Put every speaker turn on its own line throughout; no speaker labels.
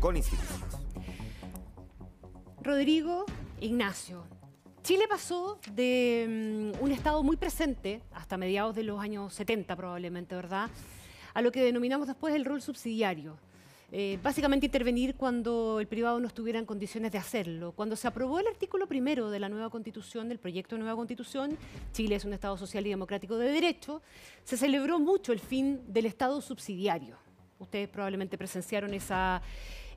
con instituciones.
Rodrigo Ignacio. Chile pasó de mm, un estado muy presente, hasta mediados de los años 70 probablemente, ¿verdad?, a lo que denominamos después el rol subsidiario. Eh, básicamente intervenir cuando el privado no estuviera en condiciones de hacerlo. Cuando se aprobó el artículo primero de la nueva constitución, del proyecto de nueva constitución, Chile es un Estado social y democrático de derecho, se celebró mucho el fin del Estado subsidiario. Ustedes probablemente presenciaron esa,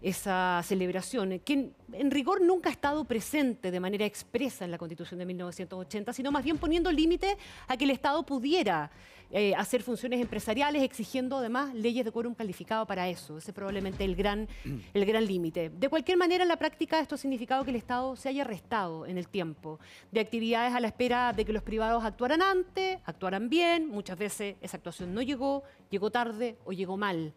esa celebración, que en, rigor nunca ha estado presente de manera expresa en la Constitución de 1980, sino más bien poniendo límite a que el Estado pudiera eh, hacer funciones empresariales, exigiendo además leyes de quórum calificado para eso. Ese es probablemente el gran, el gran límite. De cualquier manera, en la práctica esto ha significado que el Estado se haya restado en el tiempo de actividades a la espera de que los privados actuaran antes, actuaran bien, muchas veces esa actuación no llegó, llegó tarde o llegó mal.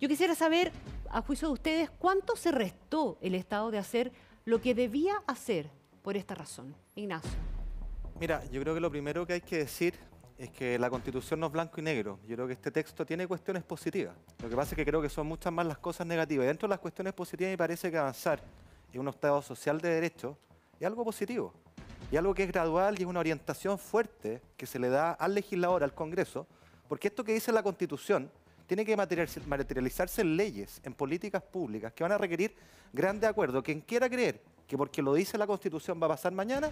Yo quisiera saber, a juicio de ustedes, cuánto se restó el Estado de hacer lo que debía hacer por esta razón. Ignacio.
Mira, yo creo que lo primero que hay que decir es que la Constitución no es blanco y negro. Yo creo que este texto tiene cuestiones positivas. Lo que pasa es que creo que son muchas más las cosas negativas. Y dentro de las cuestiones positivas me parece que avanzar en un Estado social de derecho es algo positivo. Y algo que es gradual y es una orientación fuerte que se le da al legislador, al Congreso, porque esto que dice la Constitución tiene que materializarse en leyes, en políticas públicas, que van a requerir grande acuerdo. Quien quiera creer que porque lo dice la Constitución va a pasar mañana,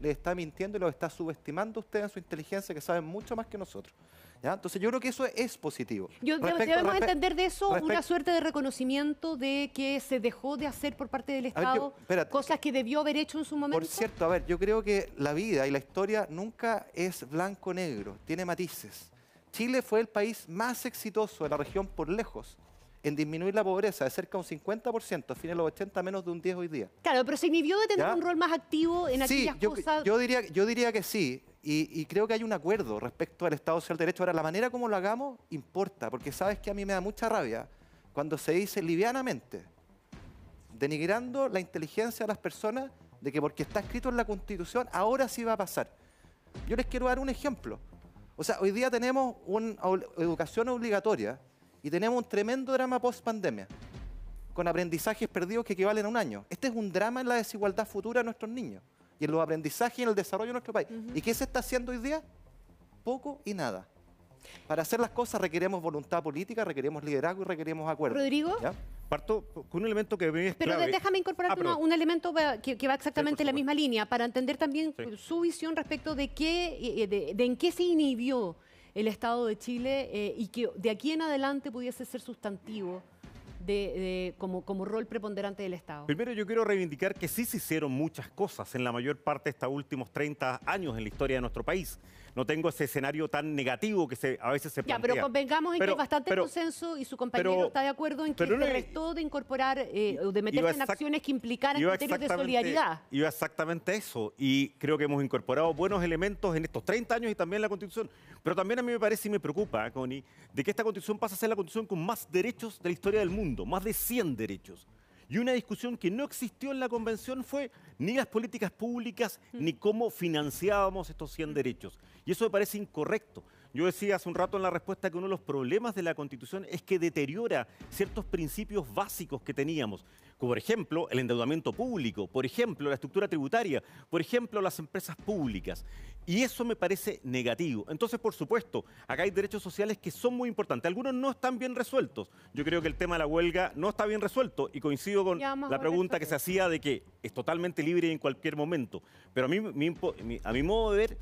le está mintiendo y lo está subestimando usted en su inteligencia, que saben mucho más que nosotros. ¿Ya? Entonces yo creo que eso es positivo.
Yo, debemos entender de eso una suerte de reconocimiento de que se dejó de hacer por parte del Estado cosas que debió haber hecho en su momento.
Por cierto, a ver, yo creo que la vida y la historia nunca es blanco-negro, tiene matices. Chile fue el país más exitoso de la región por lejos en disminuir la pobreza de cerca de un 50%, a fines de los 80, menos de un 10 hoy día.
Claro, pero se inhibió de tener un rol más activo en aquellas
yo,
cosas...
Yo diría, yo diría que sí, y, creo que hay un acuerdo respecto al Estado Social de Derecho. Ahora, la manera como lo hagamos importa, porque sabes que a mí me da mucha rabia cuando se dice livianamente, denigrando la inteligencia de las personas, de que porque está escrito en la Constitución, ahora sí va a pasar. Yo les quiero dar un ejemplo. O sea, hoy día tenemos una educación obligatoria y tenemos un tremendo drama post-pandemia, con aprendizajes perdidos que equivalen a un año. Este es un drama en la desigualdad futura de nuestros niños y en los aprendizajes y en el desarrollo de nuestro país. ¿Y qué se está haciendo hoy día? Poco y nada. Para hacer las cosas requerimos voluntad política, requerimos liderazgo y requerimos acuerdos.
Rodrigo.
Parto con un elemento que es
Pero déjame incorporar ah, un elemento que, va exactamente en la misma línea para entender también su visión respecto de, qué, de, en qué se inhibió el Estado de Chile eh, y que de aquí en adelante pudiese ser sustantivo de, como, como rol preponderante del Estado?
Primero yo quiero reivindicar que sí se hicieron muchas cosas en la mayor parte de estos últimos 30 años en la historia de nuestro país. No tengo ese escenario tan negativo que se, a veces se plantea.
Ya, pero convengamos en que hay bastante consenso y su compañero está de acuerdo en que se restó de incorporar eh, o de meterse en acciones que implicaran criterios de solidaridad.
Iba exactamente eso y creo que hemos incorporado buenos elementos en estos 30 años y también en la Constitución. Pero también a mí me parece y me preocupa, Connie, de que esta Constitución pasa a ser la Constitución con más derechos de la historia del mundo más de 100 derechos. Y una discusión que no existió en la convención fue ni las políticas públicas ni cómo financiábamos estos 100 derechos. Y eso me parece incorrecto. Yo decía hace un rato en la respuesta que uno de los problemas de la Constitución es que deteriora ciertos principios básicos que teníamos por ejemplo el endeudamiento público, por ejemplo la estructura tributaria, por ejemplo las empresas públicas. Y eso me parece negativo. Entonces, por supuesto, acá hay derechos sociales que son muy importantes. Algunos no están bien resueltos. Yo creo que el tema de la huelga no está bien resuelto y coincido con la pregunta que se hacía de que es totalmente libre en cualquier momento. Pero a mí, a mi modo de ver,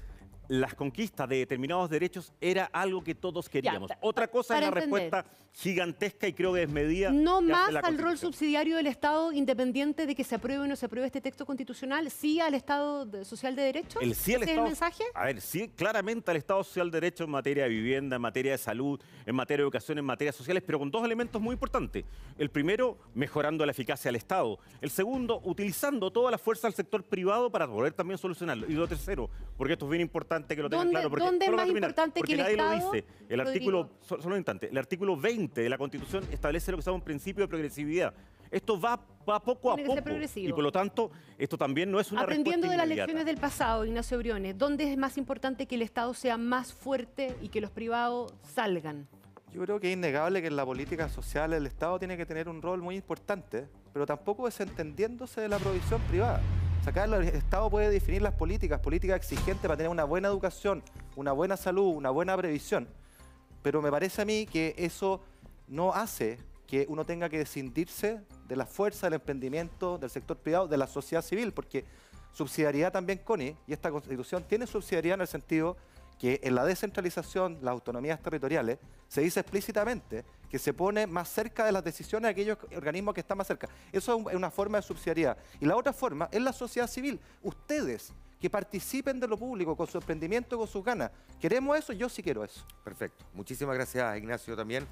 las conquistas de determinados derechos era algo que todos queríamos. Otra cosa es la respuesta gigantesca y creo que desmedida.
No más al rol subsidiario del Estado, independiente de que se apruebe o no se apruebe este texto constitucional, sí al Estado social de derecho.
El sí al
Estado, el mensaje?
A ver, sí, claramente al Estado social de derecho en materia de vivienda, en materia de salud, en materia de educación, en materia sociales, pero con dos elementos muy importantes. El primero, mejorando la eficacia del Estado. El segundo, utilizando toda la fuerza del sector privado para poder también solucionarlo. Y lo tercero, porque esto es bien importante que lo tengan claro. Porque,
¿Dónde es más importante que el
nadie
Estado?
lo dice. El artículo, solo, un instante, el artículo 20 de la Constitución establece lo que se llama un principio de progresividad. Esto va, va poco a poco. Y por lo tanto, esto también no es una
Aprendiendo de las lecciones del pasado, Ignacio Briones, ¿dónde es más importante que el Estado sea más fuerte y que los privados salgan?
Yo creo que es innegable que en la política social el Estado tiene que tener un rol muy importante, pero tampoco desentendiéndose de la provisión privada. O sea, el Estado puede definir las políticas, políticas exigentes para tener una buena educación, una buena salud, una buena previsión, pero me parece a mí que eso no hace que uno tenga que descindirse de la fuerza del emprendimiento, del sector privado, de la sociedad civil, porque subsidiariedad también, Connie, y esta constitución tiene subsidiariedad en el sentido que en la descentralización, las autonomías territoriales, se dice explícitamente que se pone más cerca de las decisiones de aquellos organismos que están más cerca. Eso es un- es una forma de subsidiariedad. Y la otra forma es la sociedad civil. Ustedes que participen de lo público con su emprendimiento, con sus ganas. ¿Queremos eso? Yo sí quiero eso.
Perfecto. Muchísimas gracias, Ignacio, también.